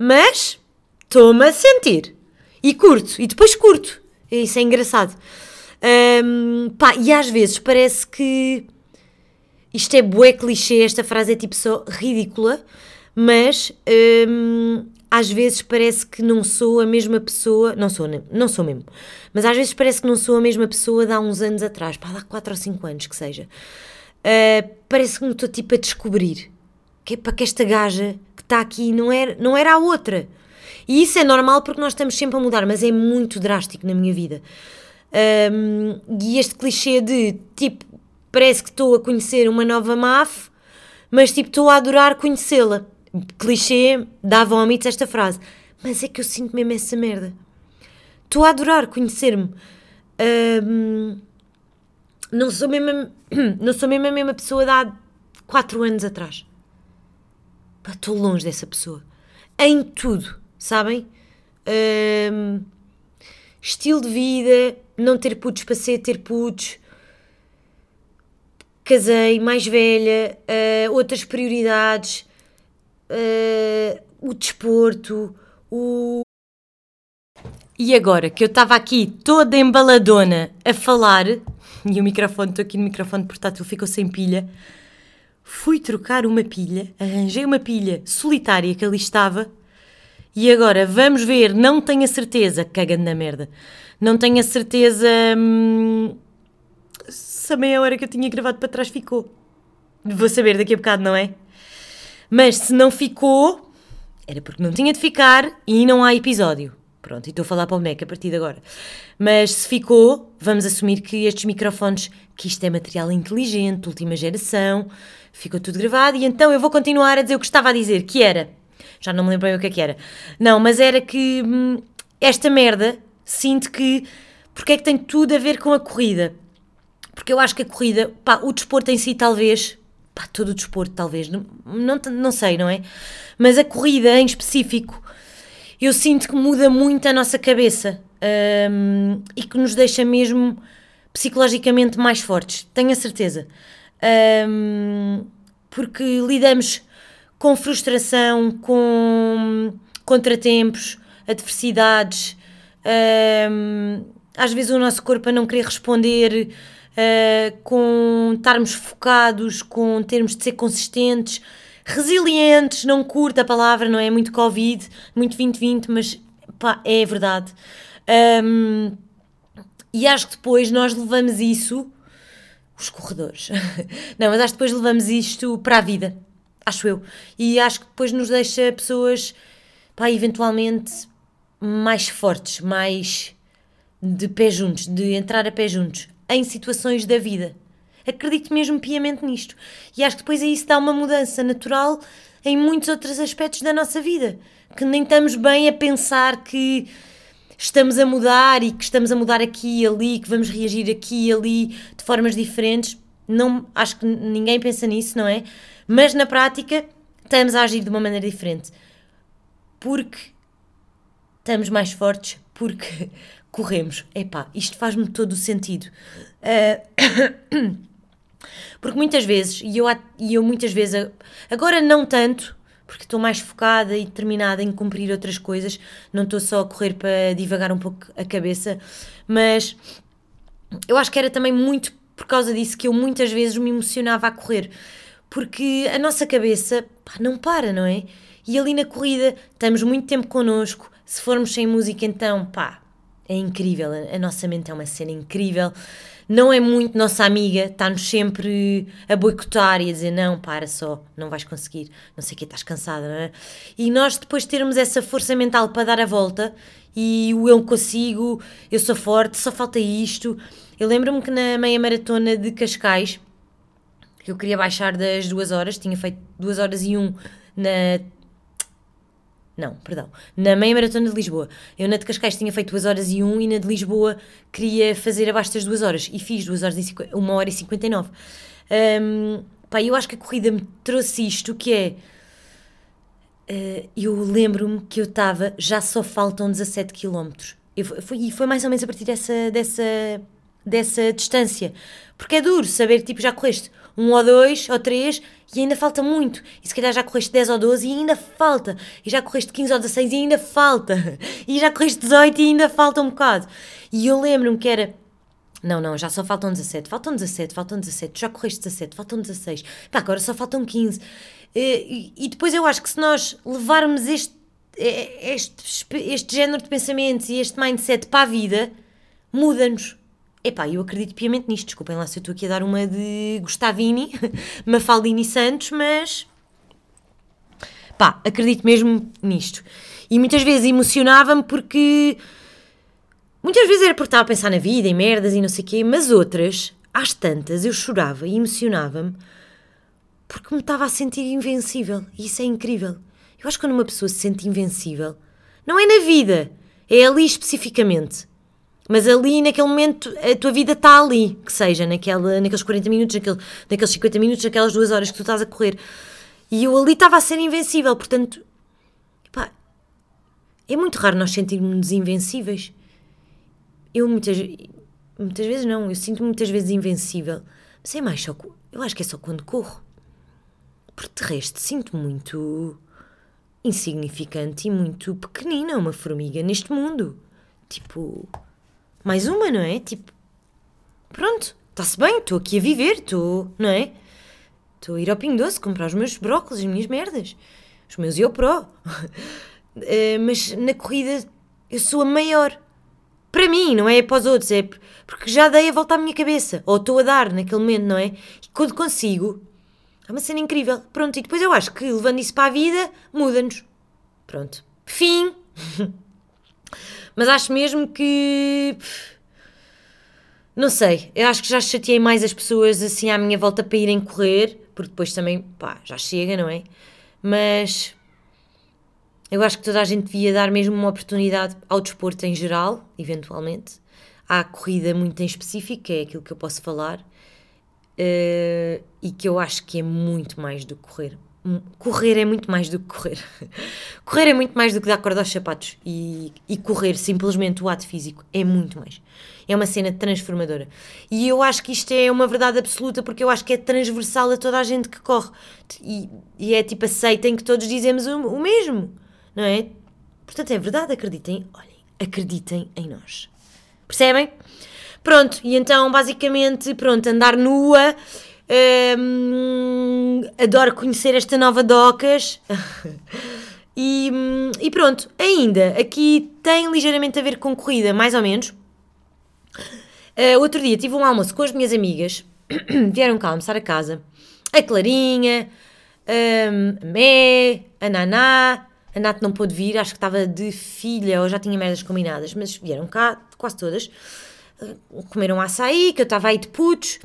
mas estou-me a sentir. E curto, e depois curto. Isso é engraçado. Um, pá, e às vezes parece que isto é bué clichê, esta frase é tipo só ridícula, mas às vezes parece que não sou a mesma pessoa, não sou, não sou mesmo, mas às vezes parece que não sou a mesma pessoa de há uns anos atrás, pá, há 4 ou 5 anos que seja. Uh, parece que me estou tipo a descobrir que é para que esta gaja que está aqui não era, não era a outra. E isso é normal porque nós estamos sempre a mudar, mas é muito drástico na minha vida. Um, e este clichê de tipo, parece que estou a conhecer uma nova MAF, mas tipo, estou a adorar conhecê-la. Clichê, dá vómitos esta frase. Mas é que eu sinto mesmo essa merda. Estou a adorar conhecer-me. Um, não sou mesmo, [coughs] não sou mesmo a mesma pessoa de há 4 anos atrás. Estou longe dessa pessoa. Em tudo, sabem? Um, estilo de vida, não ter putos para ser ter putos. Casei, mais velha, uh, outras prioridades, uh, o desporto, o. E agora que eu estava aqui toda embaladona a falar, e o microfone, estou aqui no microfone portátil, ficou sem pilha fui trocar uma pilha, arranjei uma pilha solitária que ali estava e agora vamos ver, não tenho a certeza, cagando na merda, não tenho a certeza hum, se a meia hora que eu tinha gravado para trás ficou. Vou saber daqui a bocado, não é? Mas se não ficou, era porque não tinha de ficar e não há episódio. Pronto, e estou a falar para o Mac a partir de agora. Mas se ficou, vamos assumir que estes microfones, que isto é material inteligente, última geração, ficou tudo gravado e então eu vou continuar a dizer o que estava a dizer, que era. Já não me lembro bem o que é que era. Não, mas era que hum, esta merda, sinto que. Porque é que tem tudo a ver com a corrida? Porque eu acho que a corrida, pá, o desporto em si, talvez. Pá, todo o desporto, talvez. Não, não, não sei, não é? Mas a corrida em específico eu sinto que muda muito a nossa cabeça um, e que nos deixa mesmo psicologicamente mais fortes, tenho a certeza. Um, porque lidamos com frustração, com contratempos, adversidades, um, às vezes o nosso corpo a não querer responder, uh, com estarmos focados, com termos de ser consistentes resilientes, não curto a palavra, não é? Muito Covid, muito 2020, mas pá, é verdade. Um, e acho que depois nós levamos isso, os corredores, [laughs] não, mas acho que depois levamos isto para a vida, acho eu. E acho que depois nos deixa pessoas, pá, eventualmente mais fortes, mais de pé juntos, de entrar a pé juntos em situações da vida. Acredito mesmo piamente nisto. E acho que depois aí se dá uma mudança natural em muitos outros aspectos da nossa vida. Que nem estamos bem a pensar que estamos a mudar e que estamos a mudar aqui e ali, que vamos reagir aqui e ali de formas diferentes. Não, acho que ninguém pensa nisso, não é? Mas na prática estamos a agir de uma maneira diferente. Porque estamos mais fortes, porque corremos. Epá, isto faz-me todo o sentido. Uh... [coughs] Porque muitas vezes, e eu, e eu muitas vezes, agora não tanto, porque estou mais focada e determinada em cumprir outras coisas, não estou só a correr para divagar um pouco a cabeça, mas eu acho que era também muito por causa disso que eu muitas vezes me emocionava a correr, porque a nossa cabeça pá, não para, não é? E ali na corrida estamos muito tempo connosco, se formos sem música, então pá, é incrível, a nossa mente é uma cena incrível não é muito nossa amiga, está-nos sempre a boicotar e a dizer não, para só, não vais conseguir, não sei o que, estás cansada, não é? E nós depois termos essa força mental para dar a volta e o eu consigo, eu sou forte, só falta isto. Eu lembro-me que na meia maratona de Cascais, que eu queria baixar das duas horas, tinha feito duas horas e um na não, perdão. Na meia maratona de Lisboa. Eu na de Cascais tinha feito 2 horas e 1 e na de Lisboa queria fazer abaixo das 2 horas. E fiz 2 horas e 1 hora e 59. Um, pá, eu acho que a corrida me trouxe isto, que é... Uh, eu lembro-me que eu estava... Já só faltam 17 km. Eu, foi, e foi mais ou menos a partir dessa, dessa, dessa distância. Porque é duro saber tipo, já correste um ou dois ou três e ainda falta muito. E se calhar já correste 10 ou 12 e ainda falta. E já correste 15 ou 16 e ainda falta. [laughs] E já correste 18 e ainda falta um bocado. E eu lembro-me que era. Não, não, já só faltam 17, faltam 17, faltam 17, já correste 17, faltam 16, pá, agora só faltam 15. E, e depois eu acho que se nós levarmos este, este, este género de pensamentos e este mindset para a vida, muda-nos Epá, eu acredito piamente nisto. Desculpem lá se eu estou aqui a dar uma de Gustavini, [laughs] Mafaldini Santos, mas. Pá, acredito mesmo nisto. E muitas vezes emocionava-me porque. Muitas vezes era porque estava a pensar na vida, em merdas e não sei o quê, mas outras, às tantas, eu chorava e emocionava-me porque me estava a sentir invencível. E isso é incrível. Eu acho que quando uma pessoa se sente invencível, não é na vida, é ali especificamente. Mas ali, naquele momento, a tua vida está ali, que seja, naquela, naqueles 40 minutos, naquele, naqueles 50 minutos, naquelas duas horas que tu estás a correr. E eu ali estava a ser invencível, portanto, pá, é muito raro nós sentirmos invencíveis. Eu muitas, muitas vezes não, eu sinto muitas vezes invencível. Mas é mais só, eu acho que é só quando corro. Porque de resto sinto muito insignificante e muito pequenina, uma formiga neste mundo. Tipo, mais uma, não é? Tipo, pronto, está-se bem, estou aqui a viver, estou, não é? Estou a ir ao Pingo Doce comprar os meus brócolis, as minhas merdas, os meus IoPro. uh, [laughs] mas na corrida eu sou a maior. Para mim, não é para os outros, é porque já dei a volta à minha cabeça, ou estou a dar naquele momento, não é? E quando consigo, é uma cena incrível. Pronto, e depois eu acho que levando isso para a vida, muda-nos. Pronto. Fim. [laughs] Mas acho mesmo que. Não sei, eu acho que já chateei mais as pessoas assim à minha volta para irem correr, porque depois também, pá, já chega, não é? Mas eu acho que toda a gente devia dar mesmo uma oportunidade ao desporto em geral, eventualmente. à corrida muito em específico, é aquilo que eu posso falar, uh, e que eu acho que é muito mais do que correr. Correr é muito mais do que correr. [laughs] correr é muito mais do que dar corda aos sapatos. E, e correr, simplesmente o ato físico, é muito mais. É uma cena transformadora. E eu acho que isto é uma verdade absoluta porque eu acho que é transversal a toda a gente que corre. E, e é tipo, aceitem que todos dizemos o, o mesmo, não é? Portanto, é verdade, acreditem. Olhem, acreditem em nós. Percebem? Pronto, e então, basicamente, pronto, andar nua um, adoro conhecer esta nova Docas. [laughs] e, e, pronto, ainda aqui tem ligeiramente a ver com corrida, mais ou menos. Uh, outro dia tive um almoço com as minhas amigas, [coughs] vieram cá almoçar a casa. A Clarinha, um, a Mé, a Naná. A Nath não pôde vir, acho que estava de filha ou já tinha merdas combinadas, mas vieram cá, quase todas. Uh, comeram açaí, que eu estava aí de putos.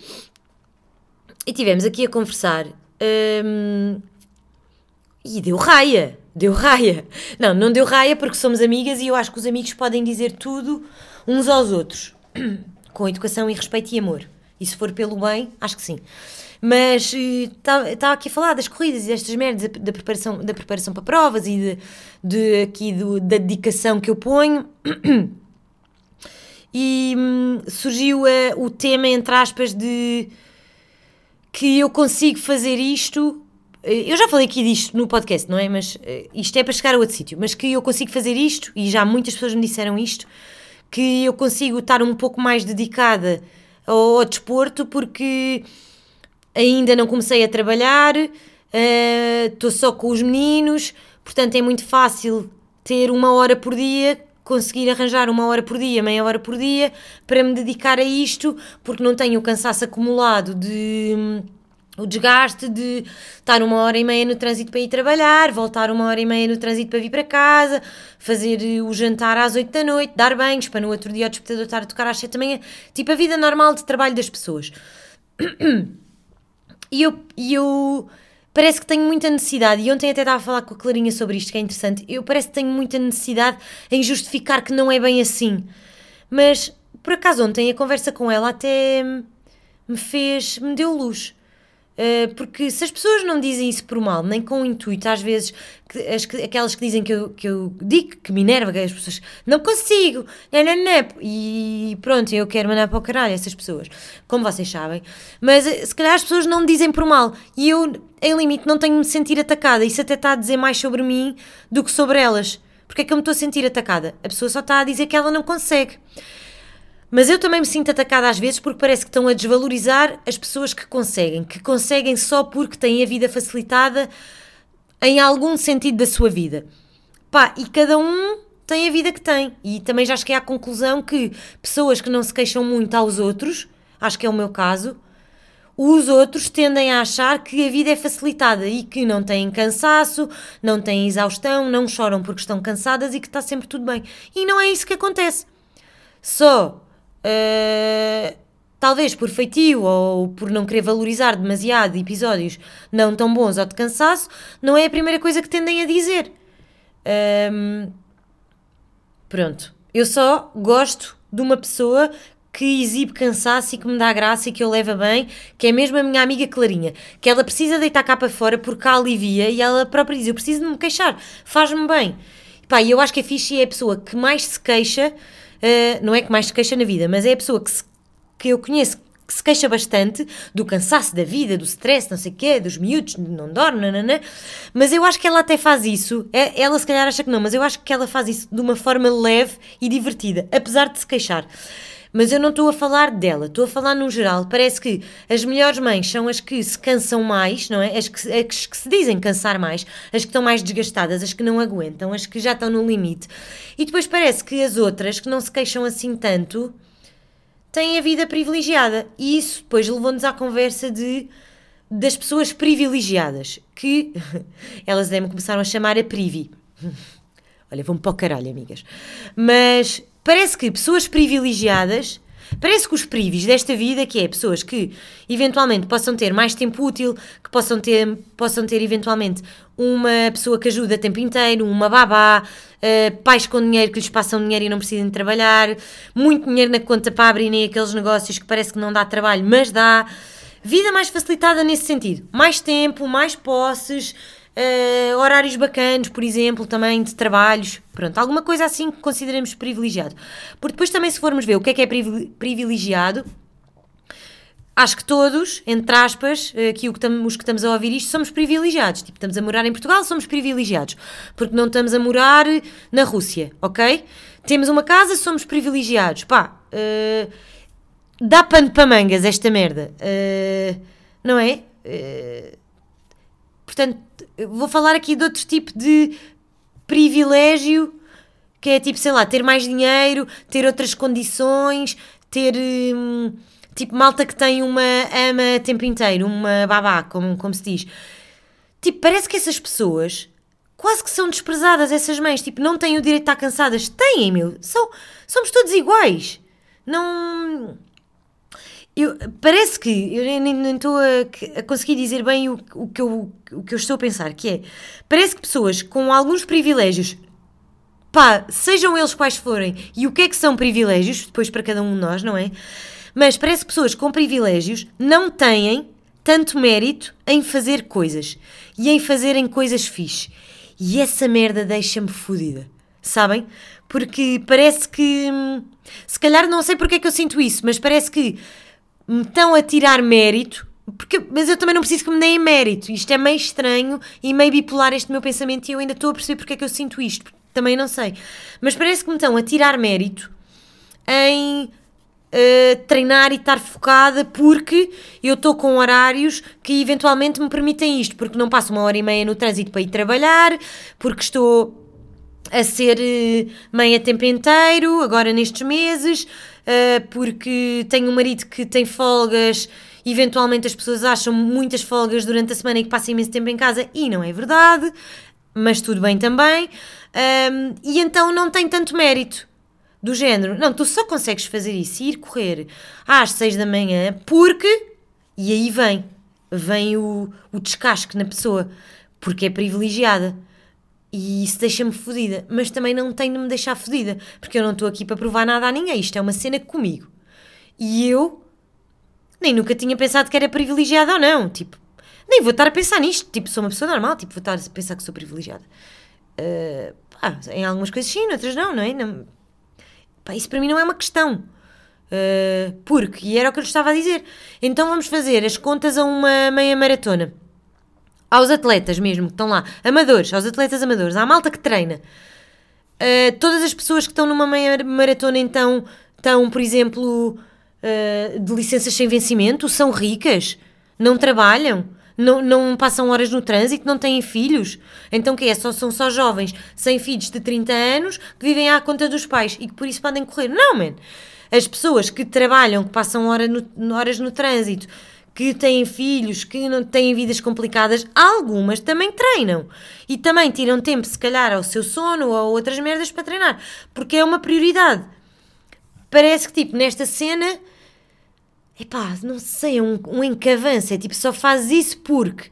E tivemos aqui a conversar. Um, e deu raia. Deu raia. Não, não deu raia porque somos amigas e eu acho que os amigos podem dizer tudo uns aos outros. [clears throat] Com educação e respeito e amor. E se for pelo bem, acho que sim. Mas estava uh, aqui a falar das corridas e destas merdas, da preparação, da preparação para provas e de, de aqui do, da dedicação que eu ponho. [clears throat] E hum, surgiu uh, o tema, entre aspas, de que eu consigo fazer isto. Eh, eu já falei aqui disto no podcast, não é? Mas eh, isto é para chegar a outro sítio. Mas que eu consigo fazer isto, e já muitas pessoas me disseram isto, que eu consigo estar um pouco mais dedicada ao, ao desporto porque ainda não comecei a trabalhar, estou uh, só com os meninos, portanto é muito fácil ter uma hora por dia conseguir arranjar uma hora por dia, meia hora por dia, para me dedicar a isto, porque não tenho o cansaço acumulado de o desgaste de estar uma hora e meia no trânsito para ir trabalhar, voltar uma hora e meia no trânsito para vir para casa, fazer o jantar às oito da noite, dar banhos para no outro dia o despertador estar a tocar às sete da manhã, tipo a vida normal de trabalho das pessoas. [clears throat] E eu, e eu parece que tenho muita necessidade, e ontem até estava a falar com a Clarinha sobre isto, que é interessante, eu parece que tenho muita necessidade em justificar que não é bem assim. Mas, por acaso, ontem a conversa com ela até me fez, me deu luz. Uh, porque se as pessoas não dizem isso por mal, nem com o intuito, às vezes, que, as, aquelas que dizem que eu, que eu digo, que me enerva, que as pessoas não consigo, não, não, não, e pronto, eu quero mandar para o caralho essas pessoas, como vocês sabem, mas eh, se calhar as pessoas não dizem por mal, e eu, em limite, não tenho de me sentir atacada, isso até está a dizer mais sobre mim do que sobre elas. Porque é que eu me estou a sentir atacada? A pessoa só está a dizer que ela não consegue. Mas eu também me sinto atacada às vezes porque parece que estão a desvalorizar as pessoas que conseguem, que conseguem só porque têm a vida facilitada em algum sentido da sua vida. Pá, e cada um tem a vida que tem. E também já cheguei à conclusão que pessoas que não se queixam muito aos outros, acho que é o meu caso, os outros tendem a achar que a vida é facilitada e que não têm cansaço, não têm exaustão, não choram porque estão cansadas e que está sempre tudo bem. E não é isso que acontece. Só, uh, talvez por feitio ou por não querer valorizar demasiado episódios não tão bons ou de cansaço, não é a primeira coisa que tendem a dizer. Um, pronto. Eu só gosto de uma pessoa que exibe cansaço e que me dá graça e que eu leva bem, que é mesmo a minha amiga Clarinha, que ela precisa deitar cá para fora porque a alivia e ela própria diz: Eu preciso de me queixar, faz-me bem. E pá, eu acho que a Fichi é a pessoa que mais se queixa, uh, não é que mais se queixa na vida, mas é a pessoa que, se, que eu conheço que se queixa bastante do cansaço da vida, do stress, não sei o quê, dos miúdos, não dorme, nananã. mas eu acho que ela até faz isso, é, ela se calhar acha que não, mas eu acho que ela faz isso de uma forma leve e divertida, apesar de se queixar. Mas eu não estou a falar dela, estou a falar no geral. Parece que as melhores mães são as que se cansam mais, não é? As que, as que se dizem cansar mais, as que estão mais desgastadas, as que não aguentam, as que já estão no limite. E depois parece que as outras, que não se queixam assim tanto, têm a vida privilegiada. E isso depois levou-nos à conversa de das pessoas privilegiadas, que [laughs] elas devem começaram a chamar a privi. [laughs] Olha, vão para o caralho, amigas. Mas Parece que pessoas privilegiadas, parece que os privis desta vida, que é pessoas que eventualmente possam ter mais tempo útil, que possam ter, possam ter eventualmente uma pessoa que ajuda o tempo inteiro, uma babá, uh, pais com dinheiro que lhes passam dinheiro e não precisam de trabalhar, muito dinheiro na conta para abrirem aqueles negócios que parece que não dá trabalho, mas dá. Vida mais facilitada nesse sentido. Mais tempo, mais posses, Uh, horários bacanos, por exemplo, também de trabalhos, pronto, alguma coisa assim que consideremos privilegiado. Porque depois também se formos ver o que é que é privilegiado, acho que todos, entre aspas, aqui os que estamos a ouvir isto, somos privilegiados. Tipo, estamos a morar em Portugal, somos privilegiados. Porque não estamos a morar na Rússia, ok? Temos uma casa, somos privilegiados. Pá, uh, dá pano para mangas esta merda. Uh, não é? Uh, portanto, vou falar aqui de outro tipo de privilégio, que é tipo, sei lá, ter mais dinheiro, ter outras condições, ter hum, tipo malta que tem uma ama o tempo inteiro, uma babá, como, como se diz. Tipo, parece que essas pessoas quase que são desprezadas, essas mães, tipo, não têm o direito de estar cansadas. Têm, meu. São, somos todos iguais. Não eu, parece que eu nem estou a, a, conseguir dizer bem o, o, que eu, o que eu estou a pensar, que é parece que pessoas com alguns privilégios, pá, sejam eles quais forem, e o que é que são privilégios, depois para cada um de nós, não é? Mas parece que pessoas com privilégios não têm tanto mérito em fazer coisas e em fazerem coisas fixe. E essa merda deixa-me fodida, sabem? Porque parece que. Hum, se calhar não sei porque é que eu sinto isso, mas parece que me estão a tirar mérito, porque, mas eu também não preciso que me deem mérito. Isto é meio estranho e meio bipolar este meu pensamento e eu ainda estou a perceber porque é que eu sinto isto. Também não sei. Mas parece que me estão a tirar mérito em uh, treinar e estar focada porque eu estou com horários que eventualmente me permitem isto. Porque não passo uma hora e meia no trânsito para ir trabalhar, porque estou a ser uh, mãe a tempo inteiro, agora nestes meses, uh, porque tenho um marido que tem folgas, eventualmente as pessoas acham muitas folgas durante a semana e que passa imenso tempo em casa, e não é verdade, mas tudo bem também, e então não tem tanto mérito. Do género, não, tu só consegues fazer isso e ir correr às 6 da manhã porque. E aí vem, vem o, o descasque na pessoa, porque é privilegiada e isso deixa-me fodida, mas também não tenho de me deixar fodida, porque eu não estou aqui para provar nada a ninguém, isto é uma cena comigo. E eu nem nunca tinha pensado que era privilegiada ou não, tipo, nem vou estar a pensar nisto, tipo, sou uma pessoa normal, tipo, vou estar a pensar que sou privilegiada. Uh, pá, em algumas coisas sim, outras não, não é? Não, pá, isso para mim não é uma questão. Uh, porque, e era o que eu lhe estava a dizer, então vamos fazer as contas a uma meia maratona aos atletas mesmo que estão lá, amadores, aos atletas amadores, à malta que treina. Uh, todas as pessoas que estão numa maratona então estão, por exemplo, uh, de licenças sem vencimento, são ricas, não trabalham, não, não passam horas no trânsito, não têm filhos. Então que é? Só, são só jovens sem filhos de 30 anos que vivem à conta dos pais e que por isso podem correr. Não, man. As pessoas que trabalham, que passam hora no, horas no trânsito, que têm filhos, que não têm vidas complicadas, algumas também treinam. E também tiram tempo, se calhar, ao seu sono ou a outras merdas para treinar. Porque é uma prioridade. Parece que, tipo, nesta cena. Epá, não sei, é um, um encavanço. É tipo, só faz isso porque.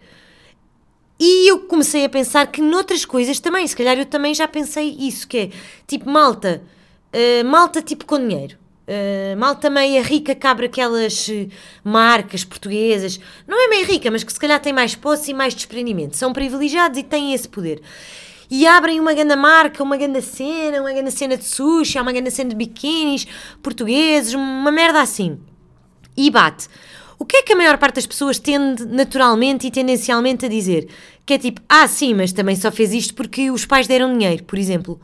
E eu comecei a pensar que noutras coisas também, se calhar eu também já pensei isso, que é tipo malta, uh, malta tipo com dinheiro. Uh, malta meia rica que abre aquelas uh, marcas portuguesas, não é meia rica, mas que se calhar tem mais posse e mais desprendimento, são privilegiados e têm esse poder. E abrem uma grande marca, uma grande cena, uma grande cena de sushi, uma grande cena de biquínis portugueses, uma merda assim. E bate. O que é que a maior parte das pessoas tende naturalmente e tendencialmente a dizer? Que é tipo, ah, sim, mas também só fez isto porque os pais deram dinheiro, por exemplo.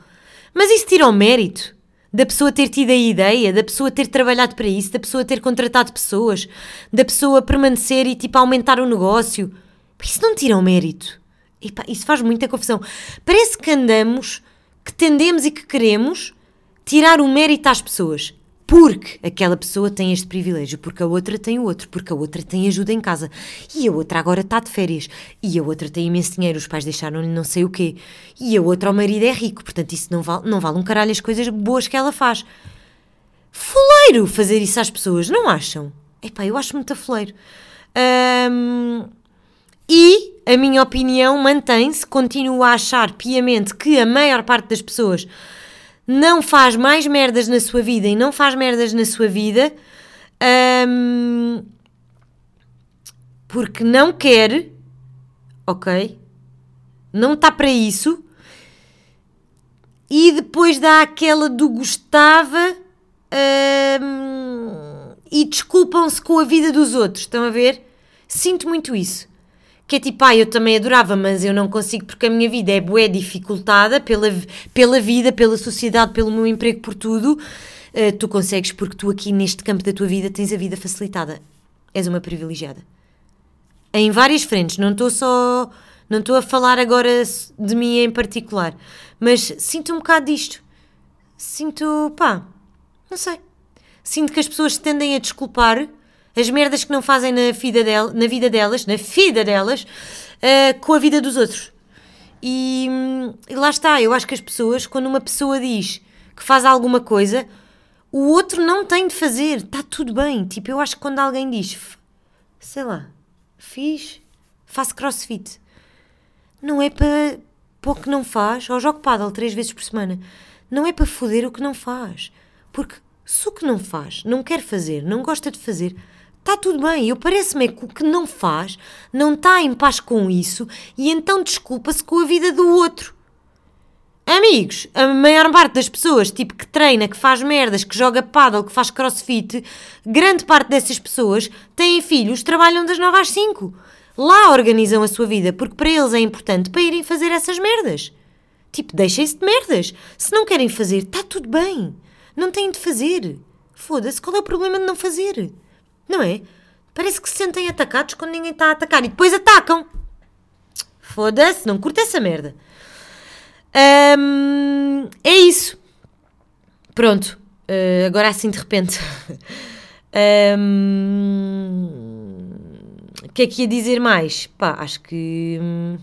Mas isso tira o mérito da pessoa ter tido a ideia, da pessoa ter trabalhado para isso, da pessoa ter contratado pessoas, da pessoa permanecer e tipo aumentar o negócio. Isso não tira o mérito. Epá, isso faz muita confusão. Parece que andamos, que tendemos e que queremos tirar o mérito às pessoas. Porque aquela pessoa tem este privilégio, porque a outra tem o outro, porque a outra tem ajuda em casa e a outra agora está de férias e a outra tem imenso dinheiro, os pais deixaram-lhe não sei o quê e a outra, o marido é rico, portanto isso não vale, não vale um caralho as coisas boas que ela faz. Fuleiro fazer isso às pessoas, não acham? Epá, eu acho muito fuleiro. Um, e a minha opinião mantém-se, continuo a achar piamente que a maior parte das pessoas não faz mais merdas na sua vida e não faz merdas na sua vida um, porque não quer, ok? Não está para isso. E depois dá aquela do gostava um, e desculpam-se com a vida dos outros. Estão a ver? Sinto muito isso que é tipo, ah, eu também adorava, mas eu não consigo porque a minha vida é bué dificultada pela, pela vida, pela sociedade, pelo meu emprego, por tudo. Uh, tu consegues porque tu aqui neste campo da tua vida tens a vida facilitada. És uma privilegiada. Em várias frentes, não estou só. Não estou a falar agora de mim em particular, mas sinto um bocado disto. Sinto, pá, não sei. Sinto que as pessoas tendem a desculpar as merdas que não fazem na vida, del, na vida delas, na vida delas, uh, com a vida dos outros. E, e, lá está, eu acho que as pessoas, quando uma pessoa diz que faz alguma coisa, o outro não tem de fazer, está tudo bem. Tipo, eu acho que quando alguém diz, sei lá, fiz, faço crossfit, não é para, para o que não faz, ou jogo paddle três vezes por semana, não é para foder o que não faz. Porque se o que não faz, não quer fazer, não gosta de fazer, Está tudo bem, eu parece-me que o que não faz não está em paz com isso e então desculpa-se com a vida do outro. Amigos, a maior parte das pessoas, tipo que treina, que faz merdas, que joga paddle, que faz crossfit, grande parte dessas pessoas têm filhos, trabalham das 9 às 5. Lá organizam a sua vida, porque para eles é importante para irem fazer essas merdas. Tipo, deixem-se de merdas. Se não querem fazer, está tudo bem. Não têm de fazer. Foda-se, qual é o problema de não fazer? Não é? Parece que se sentem atacados quando ninguém está a atacar e depois atacam. Foda-se, não curta essa merda. É isso. Pronto. Uh, agora assim de repente. [laughs] o que é que ia dizer mais? Pá, acho que. Hum,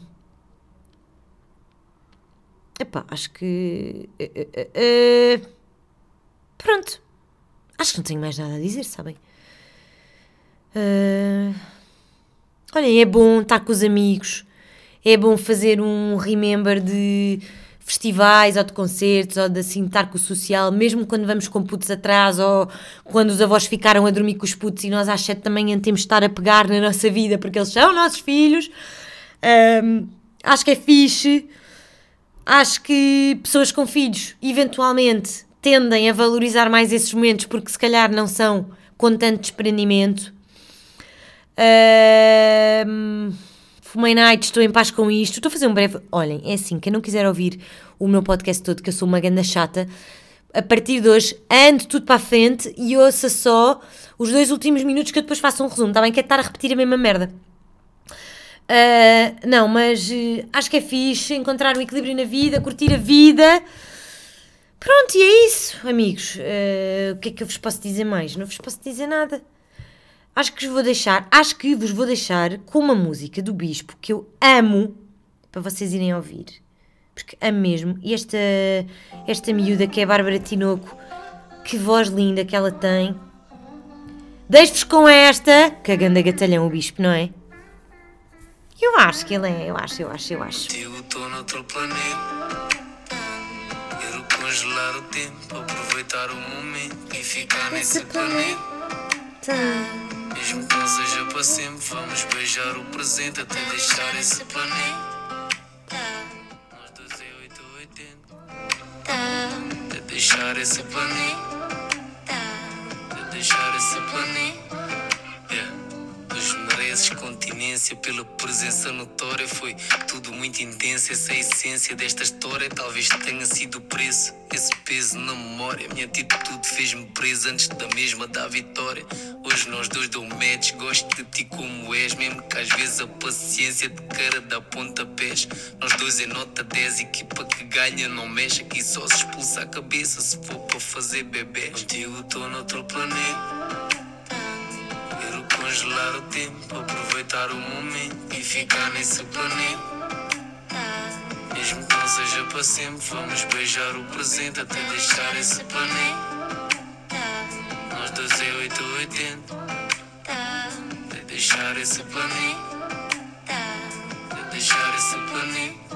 epá, acho que. Uh, uh, pronto. Acho que não tenho mais nada a dizer, sabem? Uh, olhem, é bom estar com os amigos, é bom fazer um remember de festivais ou de concertos ou de assim estar com o social, mesmo quando vamos com putos atrás ou quando os avós ficaram a dormir com os putos e nós às sete da manhã temos de estar a pegar na nossa vida porque eles são nossos filhos. Acho que é fixe. Acho que pessoas com filhos, eventualmente, tendem a valorizar mais esses momentos porque se calhar não são com tanto desprendimento Uh, fumei night, estou em paz com isto. Estou a fazer um breve. Olhem, é assim: quem não quiser ouvir o meu podcast todo, que eu sou uma ganda chata, a partir de hoje, ande tudo para a frente e ouça só os dois últimos minutos que eu depois faço um resumo. Está bem? Quer estar a repetir a mesma merda. Uh, não, mas uh, acho que é fixe encontrar um equilíbrio na vida, curtir a vida. Pronto, e é isso, amigos. Uh, o que é que eu vos posso dizer mais? Não vos posso dizer nada. Acho que vos vou deixar, acho que vos vou deixar com uma música do Bispo que eu amo para vocês irem ouvir. Porque amo mesmo. E esta, esta miúda que é a Bárbara Tinoco, que voz linda que ela tem. Deixo-vos com esta, cagando a gatalhão o Bispo, não é? Eu acho que ele é, eu acho, eu acho, eu acho. Contigo tô noutro planeta. Quero congelar o tempo, aproveitar o momento e ficar nesse planeta. Mesmo que não seja para sempre, vamos beijar o presente até deixar esse planeta. Nós dois é 8 ou 80. Até deixar esse planeta. Mereces continência pela presença notória Foi tudo muito intenso, essa essência desta história Talvez tenha sido o preço, esse peso na memória. Minha atitude fez-me preso antes da mesma da vitória. Hoje nós dois dou match, gosto de ti como és Mesmo que às vezes a paciência de cara dá pontapés. Nós dois é nota 10, equipa que ganha não mexe Aqui só se expulsa a cabeça se for para fazer bebê Contigo tô noutro planeta congelar o tempo, aproveitar o momento e ficar nesse planeta. Mesmo que não seja para sempre, vamos beijar o presente até deixar esse planeta. Nós dois é 8 ou 80. Até deixar esse planeta. Até deixar esse planeta.